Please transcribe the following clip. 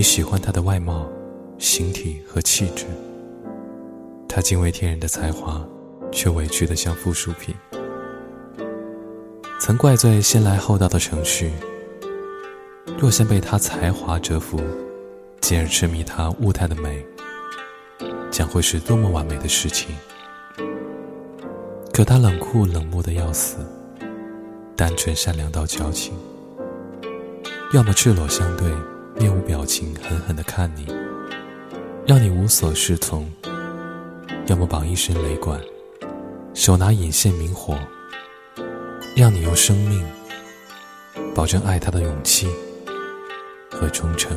你喜欢他的外貌、形体和气质，他惊为天人的才华，却委屈的像附属品。曾怪罪先来后到的程序，若先被他才华折服，进而痴迷他物态的美，将会是多么完美的事情。可他冷酷冷漠的要死，单纯善良到矫情。要么赤裸相对，面无表情，狠狠地看你，让你无所适从；要么绑一身雷管，手拿引线明火，让你用生命保证爱他的勇气和忠诚。